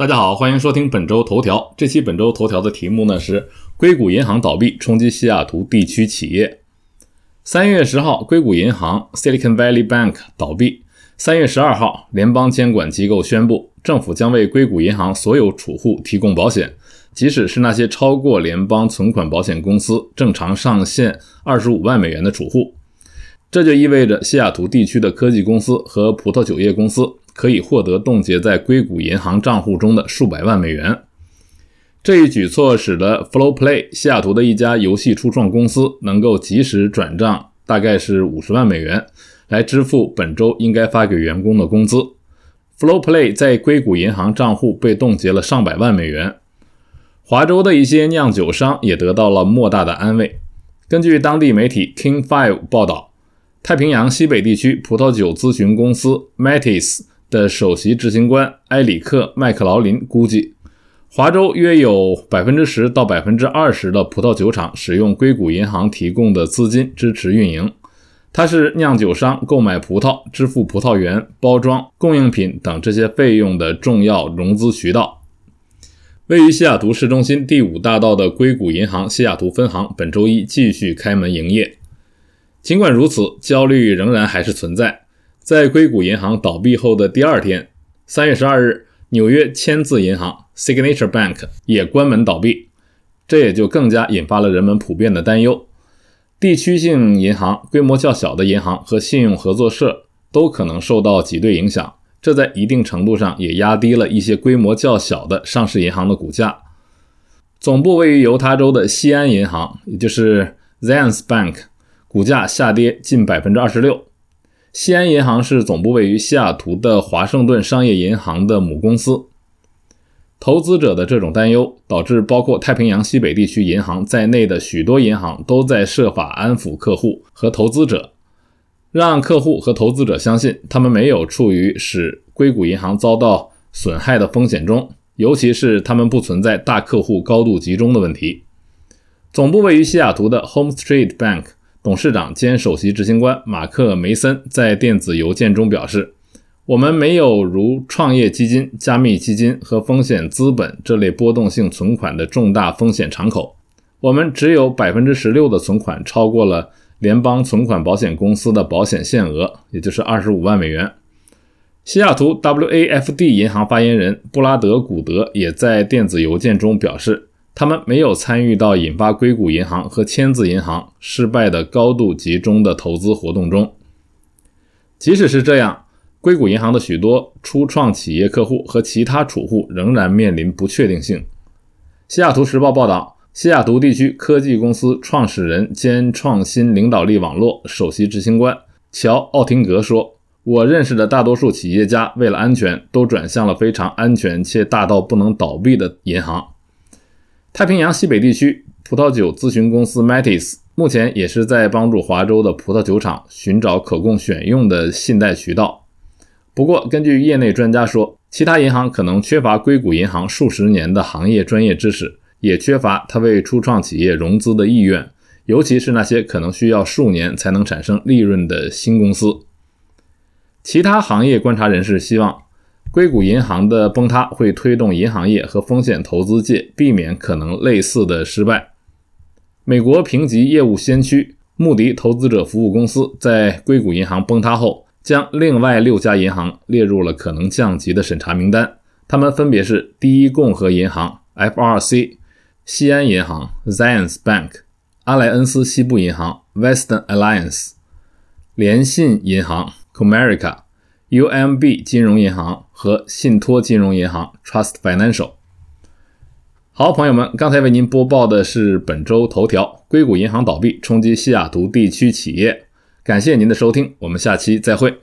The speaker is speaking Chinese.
大家好，欢迎收听本周头条。这期本周头条的题目呢是硅谷银行倒闭冲击西雅图地区企业。三月十号，硅谷银行 Silicon Valley Bank 倒闭。三月十二号，联邦监管机构宣布，政府将为硅谷银行所有储户提供保险，即使是那些超过联邦存款保险公司正常上限二十五万美元的储户。这就意味着西雅图地区的科技公司和葡萄酒业公司。可以获得冻结在硅谷银行账户中的数百万美元。这一举措使得 Flow Play 西雅图的一家游戏初创公司能够及时转账，大概是五十万美元，来支付本周应该发给员工的工资。Flow Play 在硅谷银行账户被冻结了上百万美元。华州的一些酿酒商也得到了莫大的安慰。根据当地媒体 King Five 报道，太平洋西北地区葡萄酒咨询公司 Matis。的首席执行官埃里克·麦克劳林估计，华州约有百分之十到百分之二十的葡萄酒厂使用硅谷银行提供的资金支持运营。它是酿酒商购买葡萄、支付葡萄园、包装、供应品等这些费用的重要融资渠道。位于西雅图市中心第五大道的硅谷银行西雅图分行本周一继续开门营业。尽管如此，焦虑仍然还是存在。在硅谷银行倒闭后的第二天，三月十二日，纽约签字银行 （Signature Bank） 也关门倒闭，这也就更加引发了人们普遍的担忧。地区性银行、规模较小的银行和信用合作社都可能受到挤兑影响，这在一定程度上也压低了一些规模较小的上市银行的股价。总部位于犹他州的西安银行，也就是 Zions Bank，股价下跌近百分之二十六。西安银行是总部位于西雅图的华盛顿商业银行的母公司。投资者的这种担忧导致包括太平洋西北地区银行在内的许多银行都在设法安抚客户和投资者，让客户和投资者相信他们没有处于使硅谷银行遭到损害的风险中，尤其是他们不存在大客户高度集中的问题。总部位于西雅图的 Home Street Bank。董事长兼首席执行官马克·梅森在电子邮件中表示：“我们没有如创业基金、加密基金和风险资本这类波动性存款的重大风险敞口。我们只有百分之十六的存款超过了联邦存款保险公司的保险限额，也就是二十五万美元。”西雅图 WAFD 银行发言人布拉德·古德也在电子邮件中表示。他们没有参与到引发硅谷银行和签字银行失败的高度集中的投资活动中。即使是这样，硅谷银行的许多初创企业客户和其他储户仍然面临不确定性。西雅图时报报道，西雅图地区科技公司创始人兼创新领导力网络首席执行官乔·奥廷格说：“我认识的大多数企业家为了安全，都转向了非常安全且大到不能倒闭的银行。”太平洋西北地区葡萄酒咨询公司 Matis 目前也是在帮助华州的葡萄酒厂寻找可供选用的信贷渠道。不过，根据业内专家说，其他银行可能缺乏硅谷银行数十年的行业专业知识，也缺乏他为初创企业融资的意愿，尤其是那些可能需要数年才能产生利润的新公司。其他行业观察人士希望。硅谷银行的崩塌会推动银行业和风险投资界避免可能类似的失败。美国评级业务先驱穆迪投资者服务公司在硅谷银行崩塌后，将另外六家银行列入了可能降级的审查名单。他们分别是第一共和银行 （FRC）、西安银行 （Zions Bank）、阿莱恩斯西部银行 （Western Alliance）、联信银行 （Comerica）。UMB 金融银行和信托金融银行 Trust Financial。好，朋友们，刚才为您播报的是本周头条：硅谷银行倒闭冲击西雅图地区企业。感谢您的收听，我们下期再会。